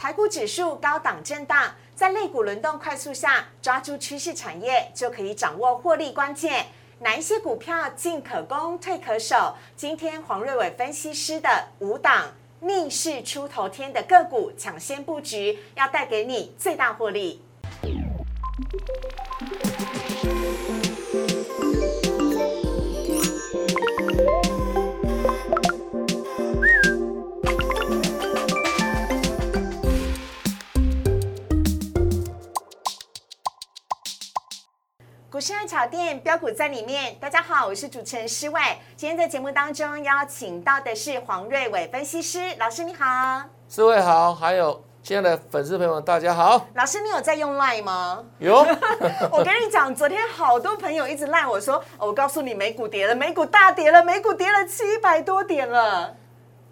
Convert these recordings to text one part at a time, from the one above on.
台股指数高档震荡，在类股轮动快速下，抓住趋势产业就可以掌握获利关键。哪一些股票进可攻，退可守？今天黄瑞伟分析师的五档逆势出头天的个股抢先布局，要带给你最大获利。市爱炒店标股在里面，大家好，我是主持人施伟。今天在节目当中邀请到的是黄瑞伟分析师老师，你好。施伟好，还有亲爱的粉丝朋友们，大家好。老师，你有在用 Line 吗？有。我跟你讲，昨天好多朋友一直赖我说，我告诉你美股跌了，美股大跌了，美股跌了七百多点了。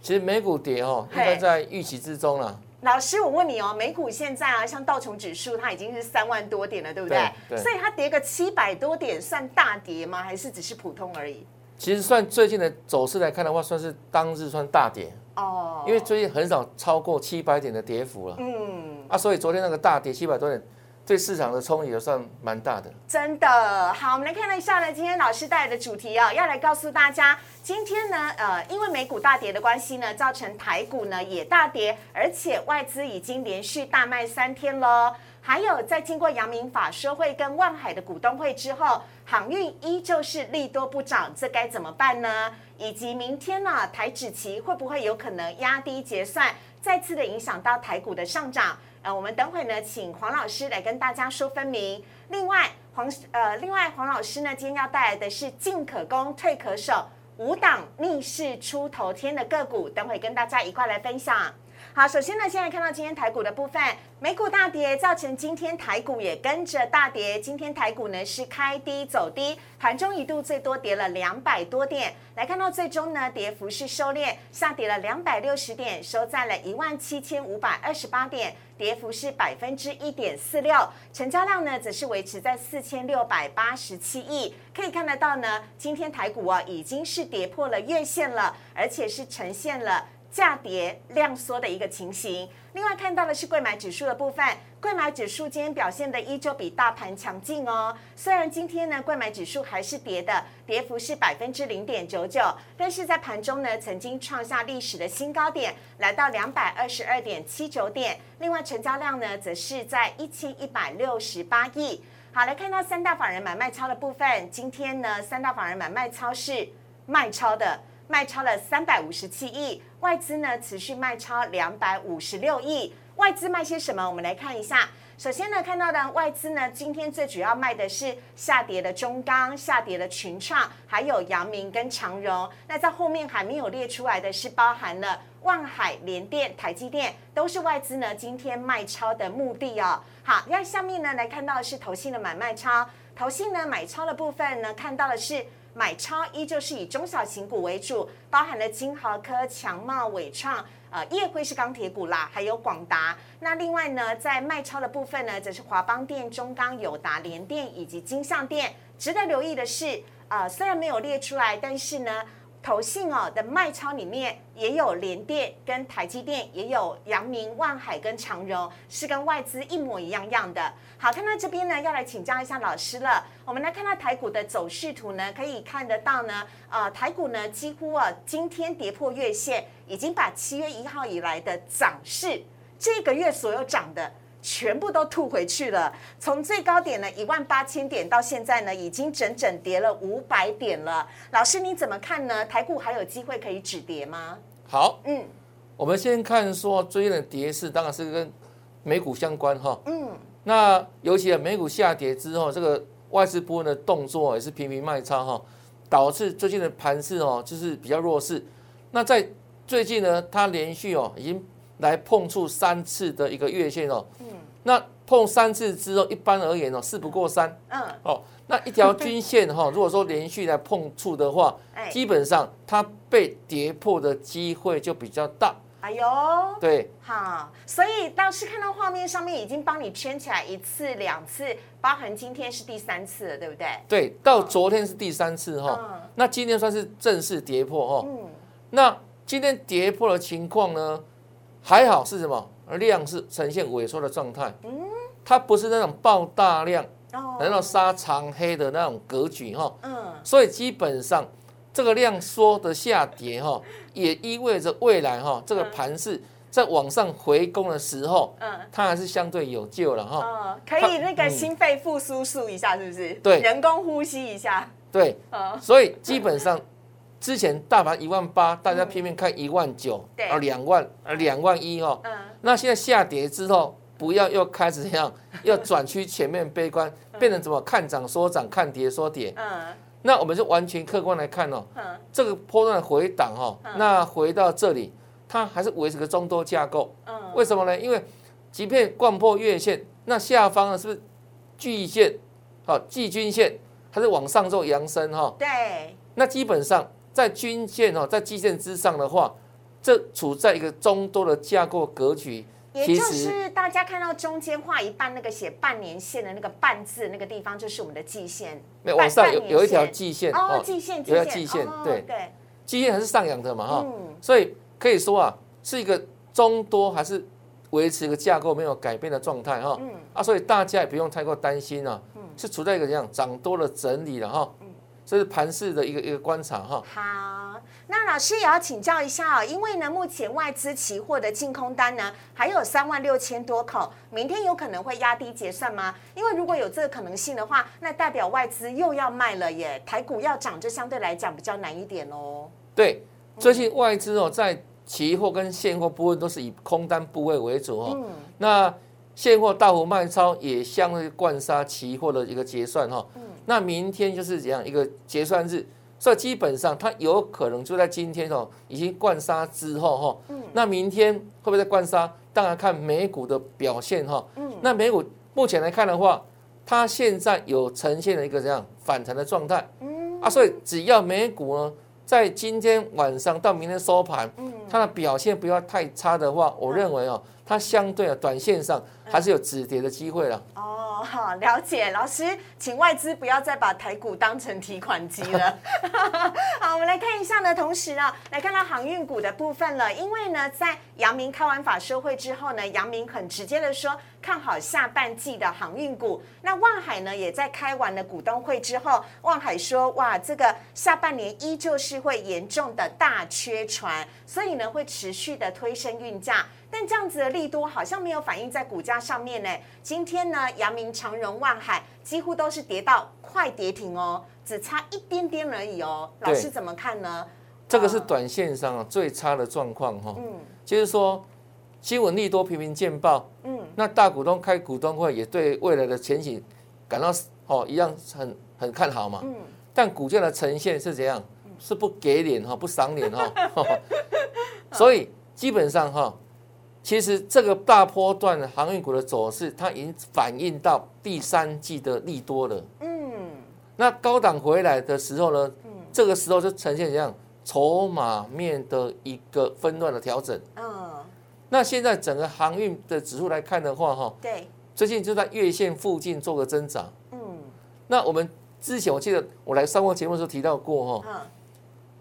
其实美股跌哦，应该在预期之中了。老师，我问你哦，美股现在啊，像道琼指数，它已经是三万多点了，对不对？对。所以它跌个七百多点，算大跌吗？还是只是普通而已？其实算最近的走势来看的话，算是当日算大跌哦。因为最近很少超过七百点的跌幅了。嗯。啊，所以昨天那个大跌七百多点。对市场的冲击也算蛮大的，真的好。我们来看了一下呢，今天老师带来的主题哦，要来告诉大家，今天呢，呃，因为美股大跌的关系呢，造成台股呢也大跌，而且外资已经连续大卖三天喽。还有在经过阳明法说会跟万海的股东会之后，航运依旧是利多不涨，这该怎么办呢？以及明天呢，台指期会不会有可能压低结算，再次的影响到台股的上涨？呃，我们等会呢，请黄老师来跟大家说分明。另外，黄呃，另外黄老师呢，今天要带来的是进可攻，退可守，五档逆势出头天的个股，等会跟大家一块来分享。好，首先呢，现在看到今天台股的部分，美股大跌，造成今天台股也跟着大跌。今天台股呢是开低走低，盘中一度最多跌了两百多点。来看到最终呢，跌幅是收敛，下跌了两百六十点，收在了一万七千五百二十八点，跌幅是百分之一点四六。成交量呢则是维持在四千六百八十七亿。可以看得到呢，今天台股啊已经是跌破了月线了，而且是呈现了。价跌量缩的一个情形。另外看到的是贵买指数的部分，贵买指数今天表现的依旧比大盘强劲哦。虽然今天呢贵买指数还是跌的，跌幅是百分之零点九九，但是在盘中呢曾经创下历史的新高点，来到两百二十二点七九点。另外成交量呢则是在一千一百六十八亿。好，来看到三大法人买卖超的部分，今天呢三大法人买卖超是卖超的。卖超了三百五十七亿，外资呢持续卖超两百五十六亿。外资卖些什么？我们来看一下。首先呢，看到的外资呢，今天最主要卖的是下跌的中钢、下跌的群创，还有阳明跟长荣。那在后面还没有列出来的是包含了万海、联电、台积电，都是外资呢今天卖超的目的哦。好，那下面呢来看到的是投信的买卖超，投信呢买超的部分呢，看到的是。买超依旧是以中小型股为主，包含了金豪科、强茂、伟创，呃，业辉是钢铁股啦，还有广达。那另外呢，在卖超的部分呢，则是华邦电、中钢、友达、联电以及金相电。值得留意的是，呃，虽然没有列出来，但是呢。投信哦的卖超里面也有联电跟台积电，也有阳明、万海跟长荣，是跟外资一模一样样的。好，看到这边呢，要来请教一下老师了。我们来看到台股的走势图呢，可以看得到呢，呃，台股呢几乎啊今天跌破月线，已经把七月一号以来的涨势，这个月所有涨的。全部都吐回去了。从最高点呢一万八千点到现在呢，已经整整跌了五百点了。老师你怎么看呢？台股还有机会可以止跌吗？好，嗯，我们先看说最近的跌势，当然是跟美股相关哈。嗯，那尤其美股下跌之后，这个外资部分的动作也是频频卖超哈，导致最近的盘势哦就是比较弱势。那在最近呢，它连续哦已经。来碰触三次的一个月线哦，嗯，那碰三次之后，一般而言哦，事不过三，嗯，哦，那一条均线哈，如果说连续来碰触的话，基本上它被跌破的机会就比较大。哎呦，对，好，所以当时看到画面上面已经帮你圈起来一次、两次，包含今天是第三次了，对不对？对，到昨天是第三次哈，那今天算是正式跌破哈，嗯，那今天跌破的情况呢？还好是什么？量是呈现萎缩的状态，嗯，它不是那种爆大量，哦然后杀长黑的那种格局哈，嗯，所以基本上这个量缩的下跌哈，也意味着未来哈这个盘势在往上回攻的时候，嗯。它还是相对有救了哈。嗯，可以那个心肺复苏术一下，是不是？对人工呼吸一下。对，嗯，所以基本上之前大盘一万八，大家偏偏看一万九，对啊两万，啊两万一哦。嗯，那现在下跌之后，不要又开始这样，要转趋前面悲观，变成怎么看涨说涨，看跌说跌。嗯那我们就完全客观来看哦，嗯这个波段回档哈，那回到这里，它还是维持个中多架构。嗯，为什么呢？因为即便贯破月线，那下方呢是不是季线？好，季均线它是往上做扬升哈。对，那基本上在均线哦，在季线之上的话，这处在一个中多的架构格局。也就是大家看到中间画一半那个写半年线的那个半字那个地方，就是我们的季线。没有往上有有一条季线哦，季线，有一条季线哦对对，季线还是上扬的嘛哈。嗯所以可以说啊，是一个中多还是维持一个架构没有改变的状态哈。嗯啊，所以大家也不用太过担心啊，是处在一个这样涨多了整理了哈。这是盘市的一个一个观察哈。好，那老师也要请教一下哦，因为呢，目前外资期货的净空单呢还有三万六千多口，明天有可能会压低结算吗？因为如果有这个可能性的话，那代表外资又要卖了耶，台股要涨，就相对来讲比较难一点哦。对，最近外资哦在期货跟现货部分都是以空单部位为主哦。嗯，那现货大幅卖超也相对灌杀期货的一个结算哈。那明天就是怎样一个结算日，所以基本上它有可能就在今天哦，已经灌杀之后哈。那明天会不会再灌杀？当然看美股的表现哈。那美股目前来看的话，它现在有呈现了一个这样反弹的状态。啊，所以只要美股呢，在今天晚上到明天收盘，它的表现不要太差的话，我认为哦，它相对啊短线上还是有止跌的机会了。哦，好，了解。老师，请外资不要再把台股当成提款机了。好，我们来看一下呢，同时啊，来看到航运股的部分了。因为呢，在阳明开完法收会之后呢，阳明很直接的说看好下半季的航运股。那万海呢，也在开完了股东会之后，万海说，哇，这个下半年依旧是会严重的大缺船，所以呢，会持续的推升运价。但这样子的利多好像没有反映在股价上面呢。今天呢，阳明、长荣、万海几乎都是跌到快跌停哦，只差一点点而已哦。老师怎么看呢？这个是短线上啊最差的状况哈。嗯就是说新闻利多频频见报，嗯，那大股东开股东会也对未来的前景感到哦一样很很看好嘛。嗯但股价的呈现是怎样？是不给脸哈，不赏脸哈。所以基本上哈，其实这个大波段的航运股的走势，它已经反映到第三季的利多了。嗯那高档回来的时候呢，这个时候就呈现怎样筹码面的一个分段的调整。嗯，那现在整个航运的指数来看的话，哈，对，最近就在月线附近做个增长。嗯那我们之前我记得我来上过节目的时候提到过，哈，嗯，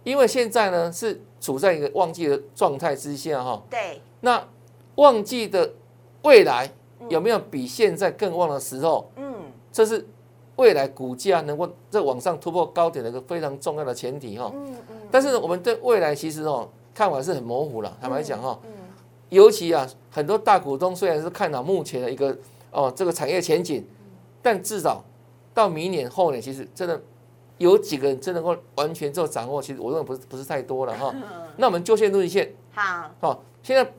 因为现在呢是处在一个旺季的状态之下，哈，对，那旺季的未来有没有比现在更旺的时候？嗯。这是未来股价能够在往上突破高点的一个非常重要的前提哈。嗯嗯，但是呢，我们对未来其实哦看法是很模糊了，坦白讲哈，嗯。尤其啊很多大股东虽然是看到目前的一个哦这个产业前景，但至少到明年后年，其实真的有几个人真能够完全做掌握，其实我认为不是不是太多了哈。那我们就线论线，好，好，现在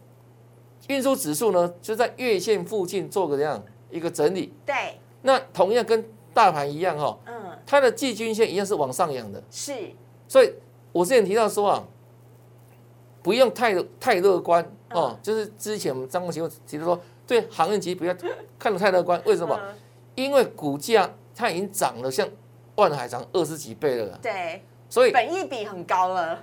运输指数呢就在月线附近做个这样一个整理，对，那同样跟大盘一样哈，嗯。它的季均线一样是往上扬的，是，所以我之前提到说啊，不用太太乐观哦，就是之前我们张国奇提到说，对航运股不要看得太乐观，为什么？嗯。因为股价它已经涨了，像万海涨二十几倍了啦，对，所以本益比很高了，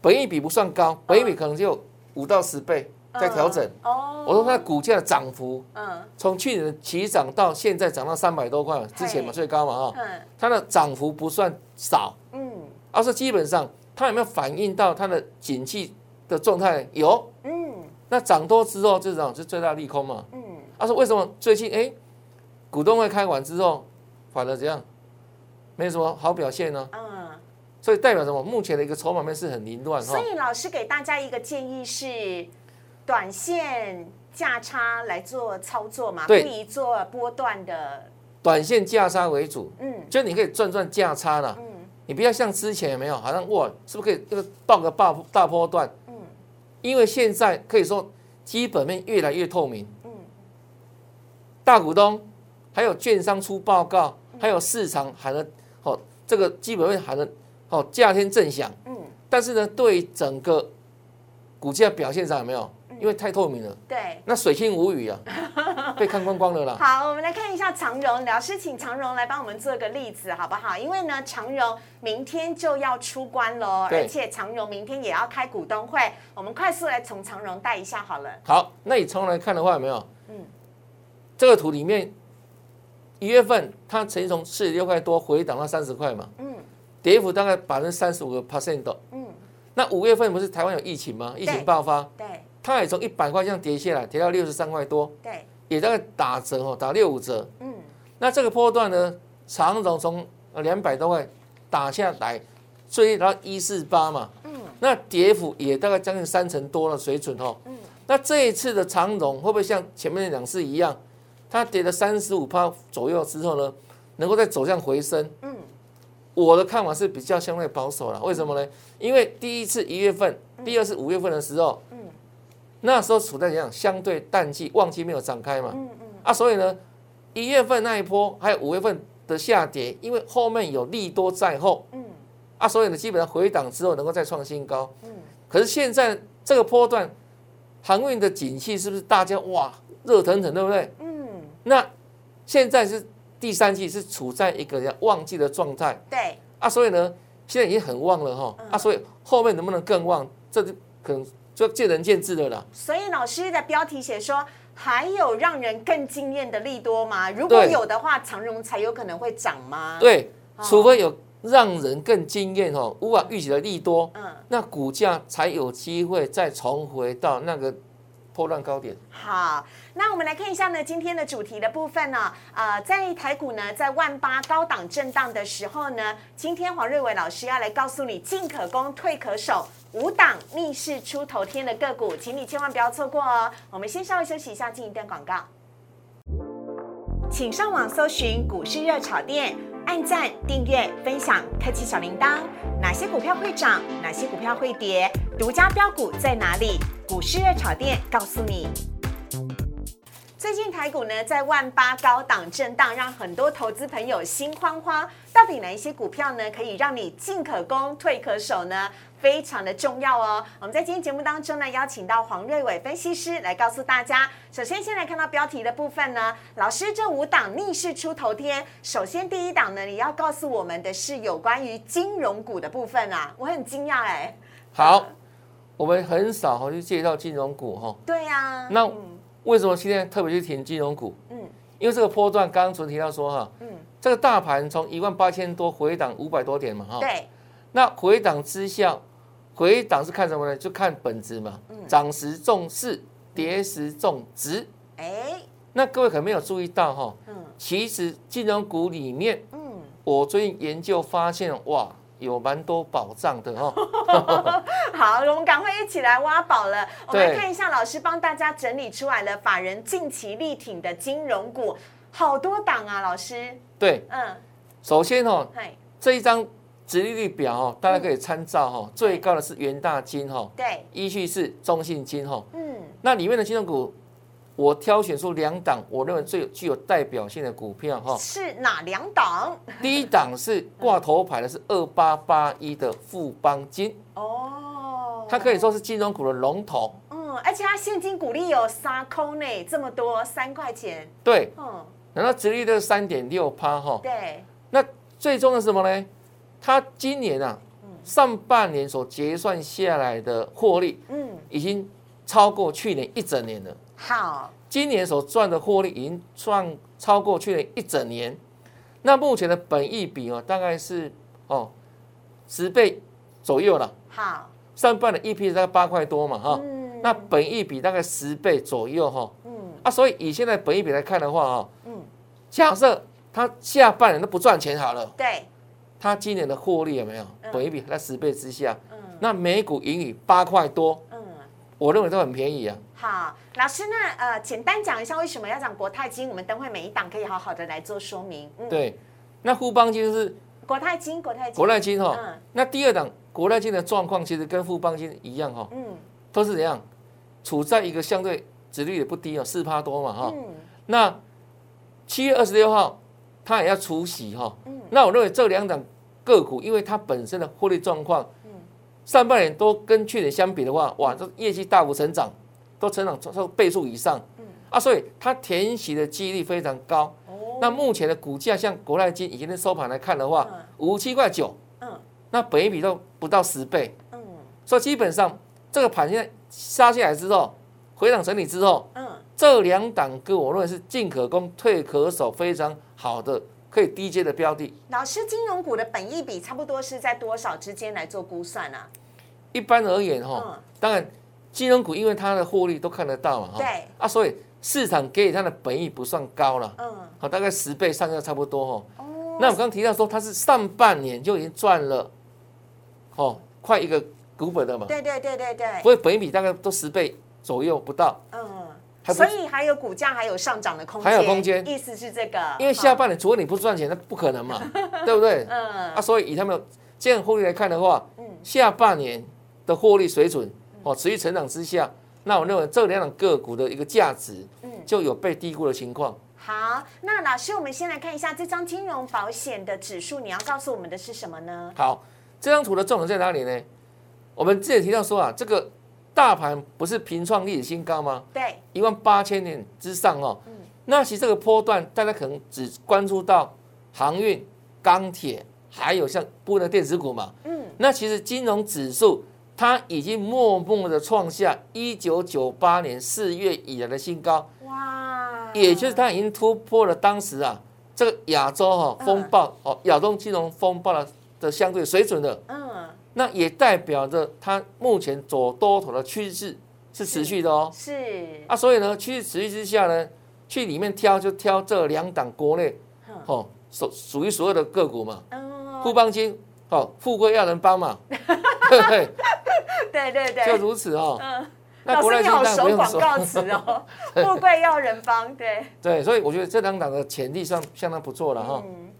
本益比不算高，本益比可能只有五到十倍在调整。嗯哦，我说它的股价的涨幅嗯。从去年的起涨到现在涨到三百多块，之前嘛最高嘛哈，嗯。它的涨幅不算少，嗯。而是基本上它有没有反映到它的景气的状态？有，嗯，那涨多之后，这种是最大利空嘛？嗯。他说为什么？最近哎，股东会开完之后，反而这样，没什么好表现呢？嗯。所以代表什么？目前的一个筹码面是很凌乱哈。所以老师给大家一个建议是，短线价差来做操作嘛，不宜做波段的。短线价差为主，嗯，就你可以赚赚价差了，嗯，你不要像之前有没有，好像哇，是不是可以这个报个大大波段？嗯，因为现在可以说基本面越来越透明，嗯，大股东还有券商出报告，还有市场喊了，好，这个基本面喊了。哦，价天正响，嗯，但是呢，对整个股价表现上有没有？因为太透明了，对，那水清无语啊，被看光光了啦。好，我们来看一下长荣，老师请长荣来帮我们做个例子，好不好？因为呢，长荣明天就要出关喽，而且长荣明天也要开股东会，我们快速来从长荣带一下好了。好，那你从来看的话有没有？嗯，这个图里面一月份它曾经从四十六块多回档到三十块嘛，嗯。跌幅大概百分之三十五个 percent 嗯，那五月份不是台湾有疫情吗？疫情爆发，对，它也从一百块这样跌下来，跌到六十三块多，对，也大概打折哦，打六五折，嗯，那这个波段呢，长总从两百多块打下来，最低到一四八嘛，嗯，那跌幅也大概将近三成多的水准哦，嗯，那这一次的长总会不会像前面两次一样，它跌了三十五趴左右之后呢，能够再走向回升？嗯。我的看法是比较相对保守了，为什么呢？因为第一次一月份，第二次五月份的时候，嗯，那时候处在怎样相对淡季，旺季没有展开嘛，嗯嗯，啊，所以呢，一月份那一波还有五月份的下跌，因为后面有利多在后，嗯，啊，所以呢，基本上回档之后能够再创新高，嗯，可是现在这个波段航运的景气是不是大家哇热腾腾，对不对？嗯，那现在是。第三季是处在一个旺季的状态，对啊，所以呢，现在已经很旺了哈，啊，所以后面能不能更旺，这就可能就见仁见智的啦。所以老师的标题写说，还有让人更惊艳的利多吗？如果有的话，长荣才有可能会涨吗？对，除非有让人更惊艳哦，无法预期的利多，嗯，那股价才有机会再重回到那个。破乱高点。好，那我们来看一下呢，今天的主题的部分呢，呃，在台股呢，在万八高档震荡的时候呢，今天黄瑞伟老师要来告诉你，进可攻，退可守，五档逆势出头天的个股，请你千万不要错过哦。我们先稍微休息一下，进一段广告。请上网搜寻股市热炒店，按赞、订阅、分享，开启小铃铛。哪些股票会涨？哪些股票会跌？独家标股在哪里？股市热炒店告诉你。最近台股呢在万八高档震荡，让很多投资朋友心慌慌。到底哪一些股票呢可以让你进可攻退可守呢？非常的重要哦。我们在今天节目当中呢，邀请到黄瑞伟分析师来告诉大家。首先，先来看到标题的部分呢，老师这五档逆势出头天。首先第一档呢，你要告诉我们的是有关于金融股的部分啊，我很惊讶哎。好，我们很少哈去介绍金融股哈。对呀。那为什么今天特别去填金融股？嗯，因为这个波段刚刚昨天提到说哈，嗯，这个大盘从一万八千多回档五百多点嘛哈。对。那回档之下。回档是看什么呢？就看本质嘛。涨时重势，跌时重值。哎，那各位可能没有注意到哈。嗯。其实金融股里面，嗯，我最近研究发现，哇，有蛮多宝藏的哈。好，我们赶快一起来挖宝了。我们来看一下老师帮大家整理出来了法人近期力挺的金融股，好多档啊，老师。对。嗯。首先哈，这一张。殖利率表哦，大家可以参照哈，最高的是元大金哈，对，依序是中信金哈，嗯，那里面的金融股，我挑选出两档，我认为最具有代表性的股票哈，是哪两档？第一档是挂头牌的，是二八八一的富邦金哦，它可以说是金融股的龙头，嗯，而且它现金股利有三空呢，这么多三块钱，对，嗯，然后殖利率三点六趴哈，对，那最终的什么呢？它今年啊，上半年所结算下来的获利，嗯，已经超过去年一整年了。好，今年所赚的获利已经赚超过去年一整年。那目前的本益比哦，大概是哦十倍左右了。好，上半年 EP 大概八块多嘛，哈。嗯。那本益比大概十倍左右哈，嗯，啊，所以以现在本益比来看的话哈，嗯，假设它下半年都不赚钱好了，对，它今年的获利有没有？本一比在十倍之下，嗯，那每股盈余八块多，嗯，我认为都很便宜啊。好，老师，那呃，简单讲一下为什么要讲国泰金？我们等会每一档可以好好的来做说明。嗯，对，那富邦金是国泰金，国泰金，国泰金哈。嗯。那第二档国泰金的状况其实跟富邦金一样哈。嗯。都是怎样？处在一个相对值率也不低哦，四趴多嘛哈。嗯。那七月二十六号，它也要除息哈。嗯。那我认为这两档个股，因为它本身的获利状况，嗯，上半年都跟去年相比的话，哇，这业绩大幅成长。都成长超倍数以上，嗯啊，所以它填息的几率非常高。哦，那目前的股价像国泰金以前的收盘来看的话，五七块九，嗯，那本一比都不到十倍，嗯，所以基本上这个盘现在杀下来之后，回档整理之后，嗯，这两档个我认为是进可攻退可守，非常好的可以低阶的标的。老师，金融股的本益比差不多是在多少之间来做估算呢？一般而言，哈，当然。金融股因为它的获利都看得到嘛，对。啊，所以市场给予它的本益不算高了，嗯，好，大概十倍上下差不多哈。哦，那我刚刚提到说它是上半年就已经赚了，哦，快一个股本了嘛，对对对对对，所以本益比大概都十倍左右不到，嗯，所以还有股价还有上涨的空间，还有空间，意思是这个，因为下半年除了你不赚钱，那不可能嘛，对不对？嗯，啊，所以以他们这样获利来看的话，嗯，下半年的获利水准。哦，持续成长之下，那我认为这两档个股的一个价值，嗯，就有被低估的情况。好，那老师，我们先来看一下这张金融保险的指数，你要告诉我们的是什么呢？好，这张图的重点在哪里呢？我们之前提到说啊，这个大盘不是平创历史新高吗？对，一万八千点之上哦。嗯，那其实这个波段，大家可能只关注到航运、钢铁，还有像部分的电子股嘛。嗯，那其实金融指数。它已经默默的创下一九九八年四月以来的新高，哇！也就是它已经突破了当时啊这个亚洲哈风暴哦亚洲金融风暴的的相对水准的，嗯，那也代表着它目前走多头的趋势是持续的哦，是啊，所以呢趋势持续之下呢，去里面挑就挑这两档国内哦属属于所有的个股嘛，富邦金哦富贵要人帮嘛，对 不对？对对对，就如此哦。嗯，老师你好，守广告词哦，富贵要人帮，对。对，所以我觉得这两档的潜力算相当不错了哈。嗯。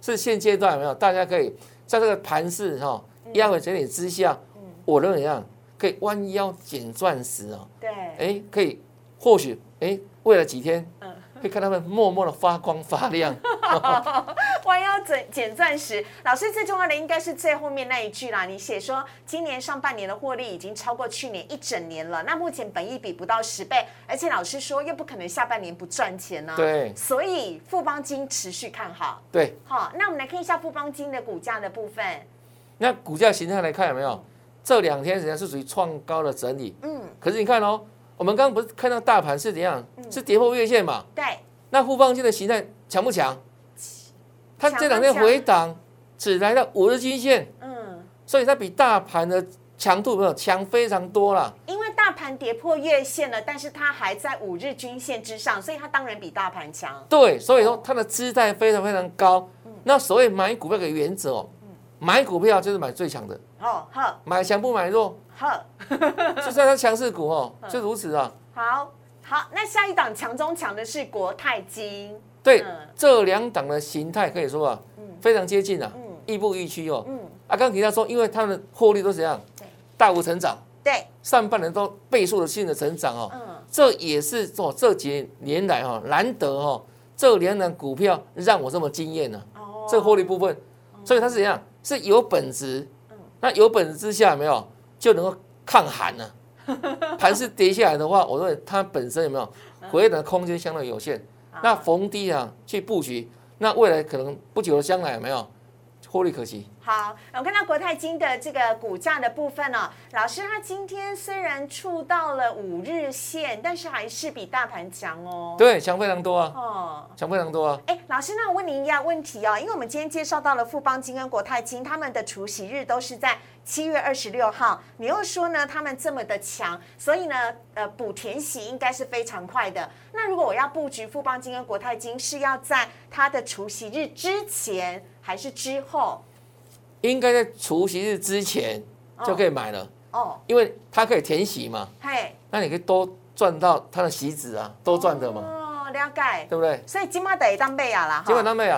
是现阶段有没有？大家可以在这个盘势哈压回整理之下，我认为啊，可以弯腰捡钻石哦。对。哎，可以，或许哎，为了几天。可以看他们默默的发光发亮，弯腰捡捡钻石。老师最重要的应该是最后面那一句啦。你写说今年上半年的获利已经超过去年一整年了，那目前本益比不到十倍，而且老师说又不可能下半年不赚钱呢。对，所以富邦金持续看好。对，好，那我们来看一下富邦金的股价的部分。那股价形态来看有没有？这两天实际上是属于创高的整理。嗯，可是你看哦。我们刚刚不是看到大盘是怎样？是跌破月线嘛？对。那富邦金的形态强不强？它这两天回档只来到五日均线，嗯，所以它比大盘的强度没有强非常多了。因为大盘跌破月线了，但是它还在五日均线之上，所以它当然比大盘强。对，所以说它的姿态非常非常高。那所谓买股票的原则哦，买股票就是买最强的。哦，好。买强不买弱。好，就算它强势股哦，就如此啊。好，好，那下一档强中强的是国泰金。对，这两档的形态可以说啊，非常接近啊，亦步亦趋哦。嗯，啊，刚提到说，因为他们的获利都怎样？对，大幅成长。对，上半年都倍数的性的成长哦。嗯，这也是做这几年来哈难得哈，这两档股票让我这么惊艳呢。哦，这获利部分，所以它是怎样？是有本质。嗯，那有本质之下没有？就能够抗寒呢。盘是跌下来的话，我认为它本身有没有回档的空间相对有限。那逢低啊去布局，那未来可能不久的将来有没有？获利可期。好，我看到国泰金的这个股价的部分哦，老师他今天虽然触到了五日线，但是还是比大盘强哦。对，强非常多啊。哦，强非常多啊。哎，老师，那我问您一样问题哦，因为我们今天介绍到了富邦金跟国泰金，他们的除息日都是在七月二十六号，你又说呢他们这么的强，所以呢，呃，补填息应该是非常快的。那如果我要布局富邦金跟国泰金，是要在它的除息日之前还是之后？应该在除夕日之前就可以买了哦，因为它可以填息嘛，嘿，那你可以多赚到它的息子啊，多赚的嘛，哦，了解。对不对？所以金马得当贝亚啦，哈基本上没有。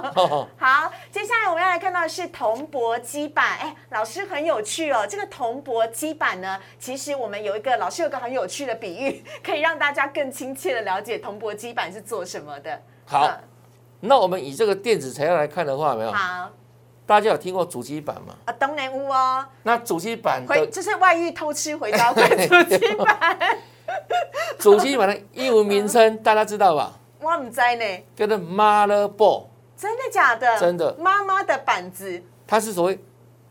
好，接下来我们要来看到的是铜箔基板。哎，老师很有趣哦。这个铜箔基板呢，其实我们有一个老师有个很有趣的比喻，可以让大家更亲切的了解铜箔基板是做什么的。好嗯，那我们以这个电子材料来看的话，没有？好大家有听过主机板吗？啊，东南屋哦，那主机板回的就是外遇偷吃回家会 主机板，主机板的英文名称大家知道吧？我唔知呢，叫做 motherboard，真的假的？真的妈妈的板子它是所谓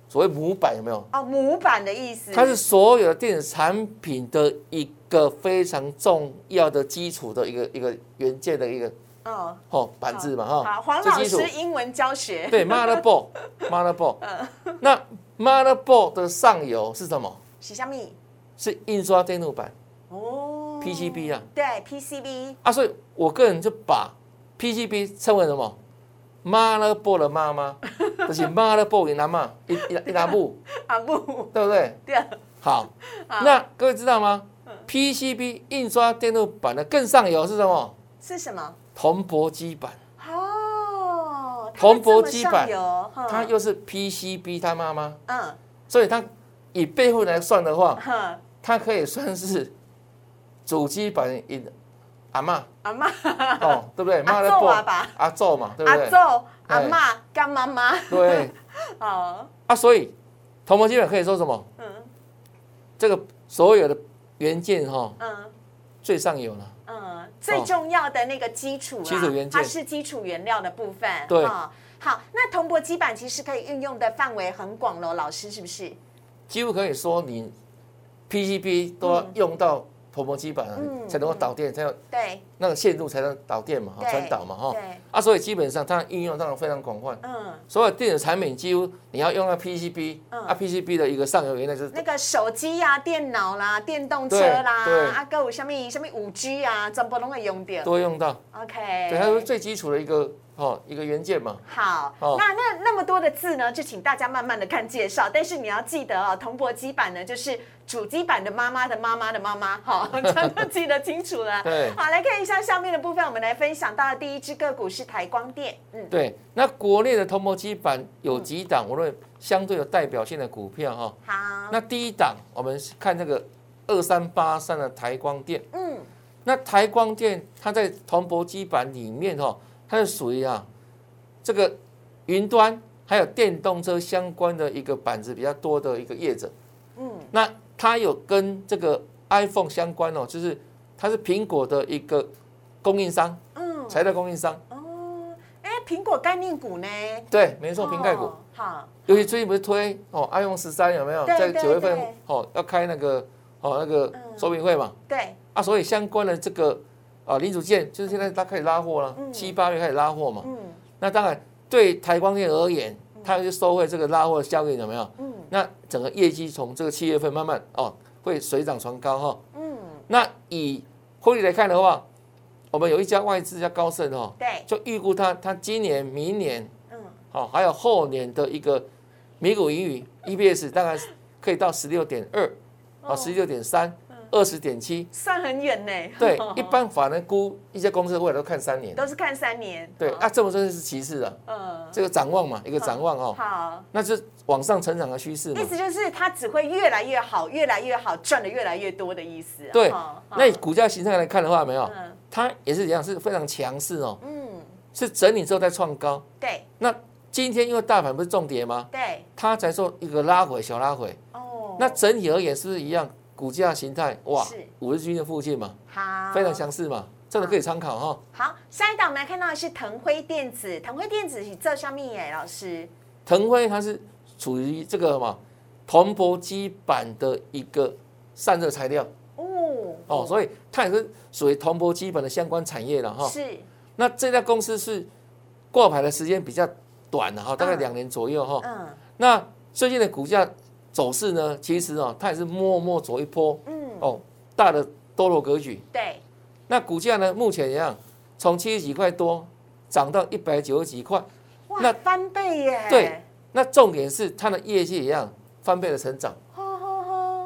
所谓母板，有没有？哦，母板的意思。它是所有的电子产品的一个非常重要的基础的一个一个元件的一个哦，哦板子嘛哈。好，黄老师英文教学。对 motherboard，motherboard。那 motherboard 的上游是什么？洗下米是印刷电路板哦 PCB 啊对 PCB 啊，所以我个人就把 PCB 称为什么？motherboard 的妈妈，就是 motherboard 的阿妈，一一一拿布，啊布对不对？对好，那各位知道吗？PCB 印刷电路板的更上游是什么？是什么？铜箔基板，哦，铜箔基板它又是 PCB 它妈妈，嗯。所以它以辈分来算的话，哼它可以算是主机板的阿妈阿妈哦，对不对？阿的祖啊吧阿祖嘛，对不对？阿祖阿妈干妈妈。对。哦。啊，所以铜箔基板可以说什么？嗯。这个所有的元件哈、嗯。最上游了。嗯最重要的那个基础啦基础元件。它是基础原料的部分对。哦好，那铜箔基板其实可以运用的范围很广喽，老师是不是？几乎可以说你 PCB 都要用到铜箔基板啊，嗯才能够导电，才有对。那个线路才能导电嘛，传导嘛，哈。对。啊，所以基本上它应用当然非常广泛，嗯，所有电子产品几乎你要用到 PCB，嗯。啊 PCB 的一个上游原来就是那个手机呀、电脑啦、电动车啦，啊，各有什么什么五 G 啊，全部都会用到。都会用到，OK，对，它是最基础的一个哦一个元件嘛。好，哦那那那么多的字呢，就请大家慢慢的看介绍。但是你要记得哦，铜箔基板呢，就是主机板的妈妈的妈妈的妈妈，好，这样就记得清楚了。对好，来看一下下面的部分，我们来分享到的第一只个股是台光电，嗯，对，那国内的铜箔基板有几档，我认为相对有代表性的股票哈。好，那第一档，我们看这个二三八三的台光电。嗯，那台光电它在铜箔基板里面哈，它是属于啊这个云端还有电动车相关的一个板子比较多的一个业者。嗯，那它有跟这个 iPhone 相关哦，就是它是苹果的一个供应商，嗯，材料供应商。哦，哎，苹果概念股呢？对，没错，瓶盖股。哦好，尤其最近不是推哦，iPhone 十三有没有在九月份哦要开那个哦那个嗯说明会嘛？对，啊，所以相关的这个啊零组件，就是现在它开始拉货了，嗯七八月开始拉货嘛。嗯那当然对台光电而言，它就收回这个拉货的效应有没有？嗯那整个业绩从这个七月份慢慢哦会水涨船高哈。嗯，那以获利来看的话，我们有一家外资叫高盛哦，对，就预估它它今年、明年嗯，哦还有后年的一个美股盈余 EPS 大概可以到十六点二啊，十六点三、二十点七。算很远呢。对，一般法人估一些公司未来都看三年。都是看三年。哦对啊，这么说是其次的，嗯，这个展望嘛，一个展望哦，好，那是往上成长的趋势嘛意。思就是它只会越来越好，越来越好，赚的越来越多的意思啊。对，那以股价形态来看的话，有没有，嗯它也是一样，是非常强势哦，嗯，是整理之后再创高。对那今天因为大盘不是重跌吗？对它才做一个拉回，小拉回。哦，那整体而言是不是一样？股价形态哇是，五日均线附近嘛，好。非常相似嘛，这个可以参考哈。好，下一档我们来看到的是腾辉电子，腾辉电子是这上面耶，老师，腾辉它是处于这个嘛铜箔基板的一个散热材料。哦。哦，所以它也是属于铜箔基板的相关产业了哈。是。那这家公司是挂牌的时间比较短的哈，大概嗯。两年左右哈。嗯。那最近的股价走势呢，其实啊，它也是默默走一波，嗯，哦，大的多头格局。对，那股价呢，目前一样，从七十几块多涨到一百九十几块，哇，那翻倍耶！对，那重点是它的业绩一样？翻倍的成长。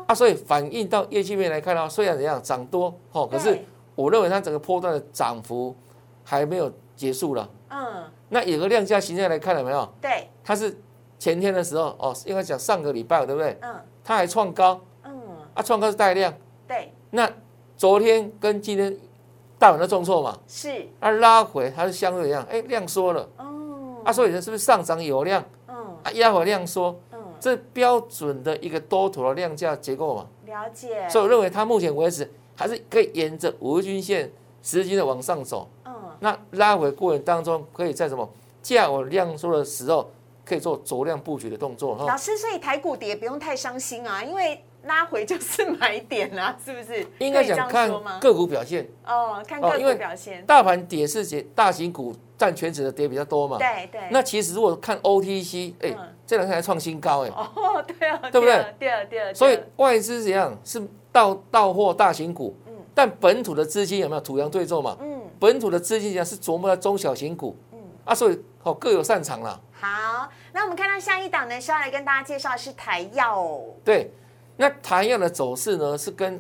啊，所以反映到业绩面来看的话，虽然怎样涨多哦，可是我认为它整个波段的涨幅还没有结束了。嗯，那有个量价形态来看了没有？对，它是前天的时候哦，应该讲上个礼拜对不对？嗯。它还创高。嗯，啊，创高是带量。对，那昨天跟今天大盘都重挫嘛，是，啊拉回它是相对一样，哎量缩了。哦，啊，所以是不是上涨有量？嗯。啊，压回量缩，嗯，这标准的一个多头的量价结构嘛，了解，所以我认为它目前为止还是可以沿着五日均线、十日均的往上走。嗯，那拉回过程当中，可以在什么？价稳量缩的时候，可以做酌量布局的动作哈。老师，所以台股跌不用太伤心啊，因为拉回就是买点啊，是不是？应该可以这样讲看？个股表现，哦，看个股表现，大盘跌是跌大型股占全指的跌比较多嘛。对对，那其实如果看 OTC，哎、嗯这两天还创新高哎、哦，对啊，对不对啊？对啊，对啊，所以外资怎样是到到货大型股，嗯但本土的资金有没有土洋对坐嘛？嗯，本土的资金讲是琢磨在中小型股，嗯啊，所以哦各有擅长啦。好，那我们看到下一档呢，是要来跟大家介绍的是台药。哦，对，那台药的走势呢是跟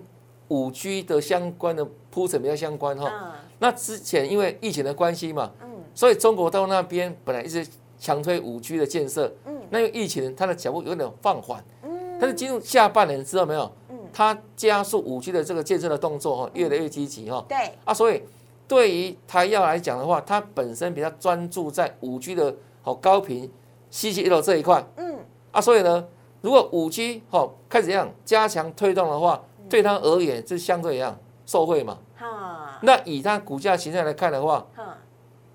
五 G 的相关的铺陈比较相关哈。嗯。那之前因为疫情的关系嘛，嗯。所以中国到那边本来一直强推五 G 的建设，嗯。那因为疫情它的脚步有点放缓，嗯，但是进入下半年知道没有嗯，它加速五 G 的这个建设的动作哈，越来越积极哈。对，啊，所以对于台药来讲的话，它本身比较专注在五 G 的好高频 CCL 这一块。嗯。啊，所以呢，如果五 G 好开始这样加强推动的话，对它而言就相对一样受惠嘛。哈，那以它股价形态来看的话，哈，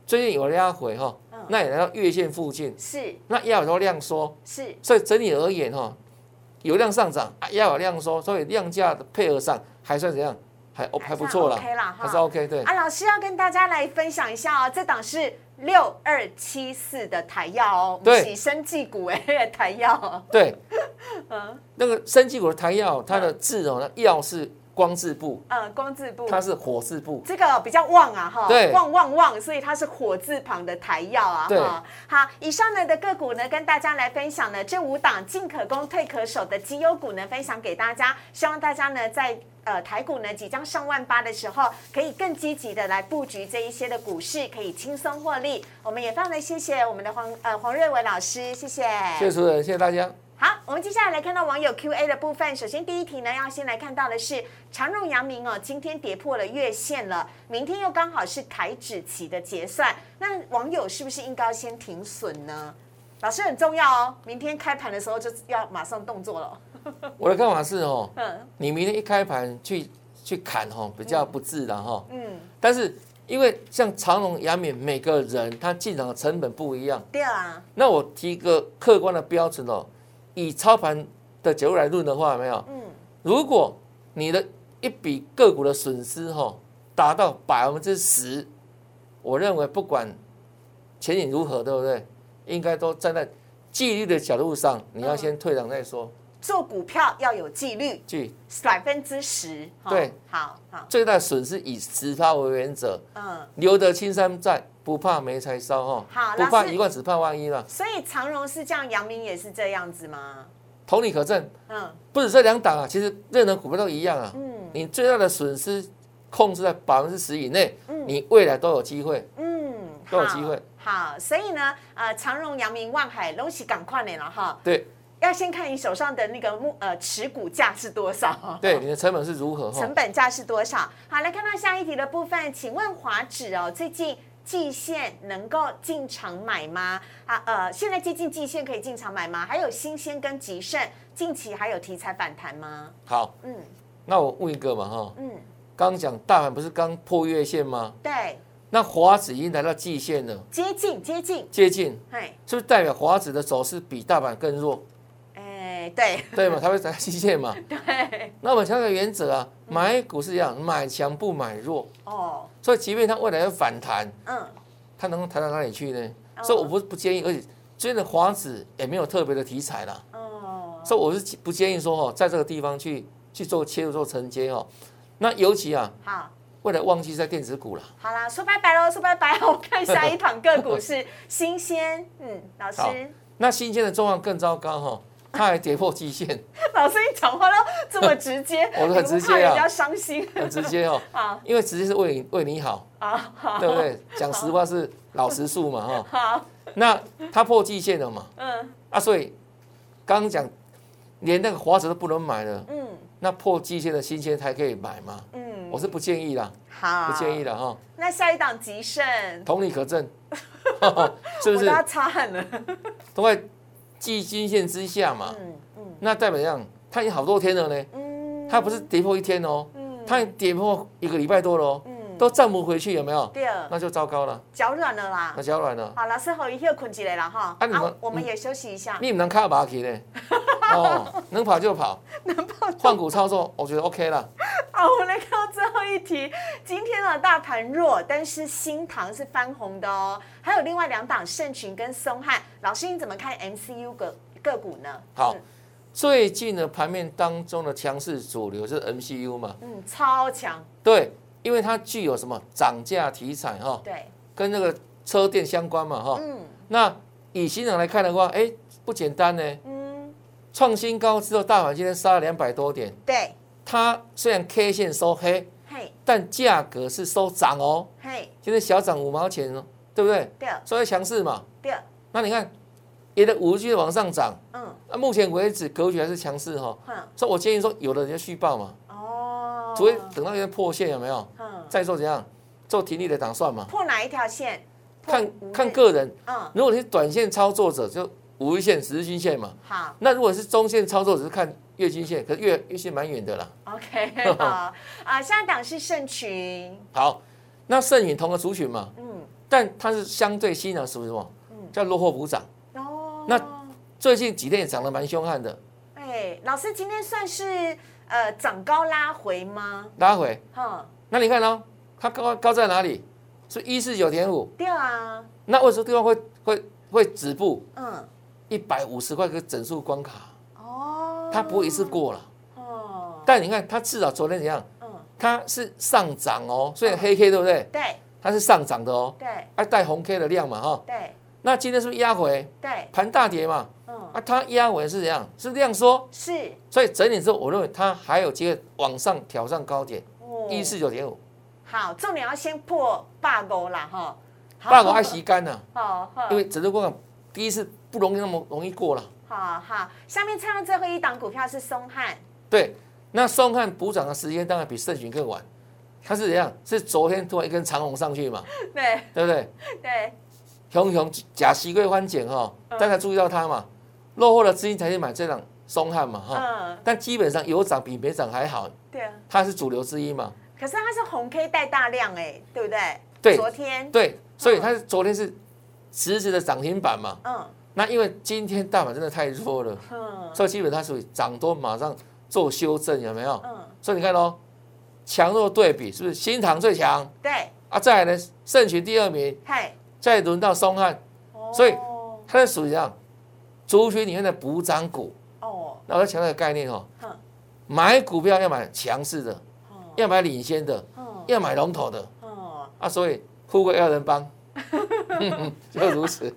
最近有压回哈。嗯，那也来到月线附近，是。那压有量缩，是，所以整体而言哈，有量上涨，啊压有量缩，所以量价的配合上还算怎样，还哦还不错啦，OK 啦哈。还是 OK 对。啊，老师要跟大家来分享一下哦，这档是六二七四的台药哦，对。是生技股哎，台药，对，嗯。那个生技股的台药，它的字哦，那药是光字部，嗯，光字部，它是火字部。这个比较旺啊，哈，对旺旺旺，所以它是火字旁的台药啊，哈。好，以上呢的个股呢，跟大家来分享呢这五档进可攻退可守的绩优股呢，分享给大家，希望大家呢在。呃，台股呢即将上万八的时候，可以更积极的来布局这一些的股市，可以轻松获利。我们也非常的谢谢我们的黄呃黄瑞伟老师，谢谢。谢谢主持人，谢谢大家。好，我们接下来来看到网友 Q&A 的部分。首先第一题呢，要先来看到的是长荣、阳明哦，今天跌破了月线了，明天又刚好是台指期的结算，那网友是不是应该先停损呢？老师很重要哦，明天开盘的时候就要马上动作了。我的看法是哦，嗯你明天一开盘去去砍哦，比较不自然哈。嗯，但是因为像长隆、雅敏，每个人他进场的成本不一样，对啊，那我提一个客观的标准哦，以操盘的角度来论的话，有没有？嗯如果你的一笔个股的损失哈达到百分之十，我认为不管前景如何，对不对？应该都站在纪律的角度上，你要先退场再说。做股票要有纪律，纪百分之十。哈对，好好，最大的损失以十趴为原则，嗯，留得青山在，不怕没柴烧哈好。不怕一万，只怕万一了。所以长荣是这样，阳明也是这样子吗？同理可证，嗯不止这两档啊，其实任何股票都一样啊。嗯你最大的损失控制在百分之十以内，嗯你未来都有机会。嗯，都有好机会。好，所以呢，呃，长荣、阳明、万海龙喜赶快点了哈。对要先看你手上的那个目呃持股价是多少，对，你的成本是如何哈成？本价是多少？好，来看到下一题的部分，请问华指哦，最近季线能够进场买吗？啊呃，现在接近季线可以进场买吗？还有新鲜跟吉盛近期还有题材反弹吗？好，嗯那我问一个嘛哈，嗯，刚讲大盘不是刚破月线吗？对，那华指已经来到季线了，接近接近，接近，嘿，是不是代表华指的走势比大盘更弱？哎，对 对嘛？它会在季线嘛？对，那我们强调原则啊，买股是一样，买强不买弱。哦，所以即便它未来要反弹，嗯，它能够弹到哪里去呢？哦所以我不不建议，而且最近的华指也没有特别的题材啦。哦，所以我是不建议说哦，在这个地方去去做切入做承接哦。那尤其啊，好，为了旺季在电子股了。好啦，说拜拜喽，说拜拜。我 看下一堂个股是新鲜，嗯，老师好，那新鲜的状况更糟糕哈，它还跌破季线，老师你讲话都这么直接，我都很直接啊怕人家伤心很直接哦，好因为直接是为你为你好，啊，好对不对？讲实话是老实数嘛哈。好，那他破季线了嘛？嗯啊，所以刚刚讲连那个华子都不能买了，嗯那破季线的新鲜才可以买吗？嗯，我是不建议啦，好，不建议。的哈。那下一档吉盛，同理可证，是不是我都？要擦汗了。都在季均线之下嘛，嗯嗯。那代表怎样？它已经好多天了呢，嗯，它不是跌破一天哦，嗯。它跌破一个礼拜多了哦，嗯都站不回去，有没有？对，那就糟糕了，脚软了啦那。脚软了。好，老师好，一会困起来了哈。啊你们我们也休息一下。你唔能卡马去呢？哦，能跑就跑，能跑换股操作，我觉得 OK 了。好，我们来看到最后一题。今天的，大盘弱，但是新塘是翻红的哦。还有另外两档盛群跟松汉，老师你怎么看 MCU 个个股呢？好嗯，最近的盘面当中的强势主流是 MCU 嘛，嗯，超强，对，因为它具有什么涨价题材哈，对，跟那个车店相关嘛哈。嗯。那以新人来看的话，哎，不简单呢。嗯，创新高之后，大盘今天杀了两百多点，对，它虽然 K 线收黑，嘿，但价格是收涨哦，嘿，今天小涨五毛钱哦，对不对？对。所以强势嘛。对，那你看，也的五 G 往上涨，嗯。那目前为止格局还是强势哈、哼，所以我建议说，有的人就续报嘛，哦，除非等到有点破线有没有，嗯，再做怎样做停利的打算嘛，破哪一条线？看看个人。嗯，如果你是短线操作者，就五日线、十日均线嘛。好。那如果是中线操作者，是看月均线，可是月月线蛮远的啦。，OK，好。啊，下一档是盛群，好，那盛允同个族群嘛，嗯，但它是相对新的属于什么？叫落后补涨。哦，那最近几天也涨得蛮凶悍的，哎，老师今天算是呃涨高拉回吗？拉回。哈，那你看哦，它高高在哪里？是一四九点五。对啊，那为什么地方会会会止步？嗯，一百五十块个整数关卡，哦，它不会一次过了。哦，但你看它至少昨天怎样？嗯，它是上涨哦，所以黑 K 对不对？对它是上涨的哦，对还带红 K 的量嘛哈。对那今天是不是压回？对，盘大跌嘛，嗯，啊，它压回是怎样？是量缩，是所以整理之后，我认为它还有机会往上挑战高点哦一四九点五。好，重点要先破八五啦哈，好八五爱吸干呐，好好，因为整个过程第一次不容易那么容易过了。好好，下面唱的最后一档股票是松汉，对，那松汉补涨的时间当然比盛群更晚，它是怎样？是昨天突然一根长红上去嘛，对对不对？对，熊熊假西龟欢减哈，大家注意到它嘛，落后的资金才去买这档松汉嘛哈，嗯，但基本上有涨比没涨还好，对啊，它是主流之一嘛，可是它是红 K 带大量哎，对不对？对昨天，对，所以它是昨天是实质的涨停板嘛，嗯。那因为今天大盘真的太弱了，嗯。所以基本它属于涨多马上做修正，有没有？嗯，所以你看哦，强弱对比是不是新塘最强对，啊？再来呢，盛群第二名，嗨，再轮到松汉，哦。所以它是属于这样族群里面的补涨股。哦，那我要强调一个概念哦哼，买股票要买强势的，哦要买领先的，哦要买龙头的哦，啊。所以富贵要人帮，就如此。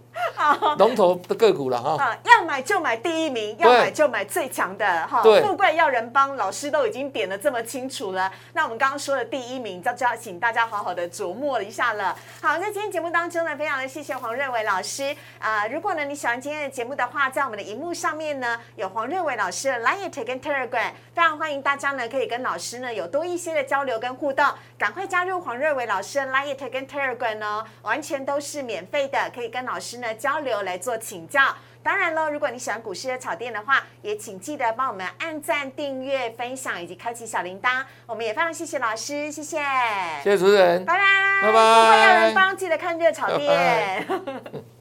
龙头的个股了哈。买就买第一名，要买就买最强的哈。富贵要人帮，老师都已经点的这么清楚了。那我们刚刚说的第一名，就就要请大家好好的琢磨一下了。好，在今天节目当中呢，非常的谢谢黄瑞伟老师啊、如果呢你喜欢今天的节目的话，在我们的荧幕上面呢有黄瑞伟老师的 Line 跟 Telegram，非常欢迎大家呢可以跟老师呢有多一些的交流跟互动，赶快加入黄瑞伟老师的 Line 跟 Telegram 哦，完全都是免费的，可以跟老师呢交流来做请教。当然喽，如果你喜欢股市的炒店的话，也请记得帮我们按赞、订阅、分享以及开启小铃铛。我们也非常谢谢老师，谢谢，谢谢主持人。拜拜，拜拜富贵要人帮，记得看热炒店。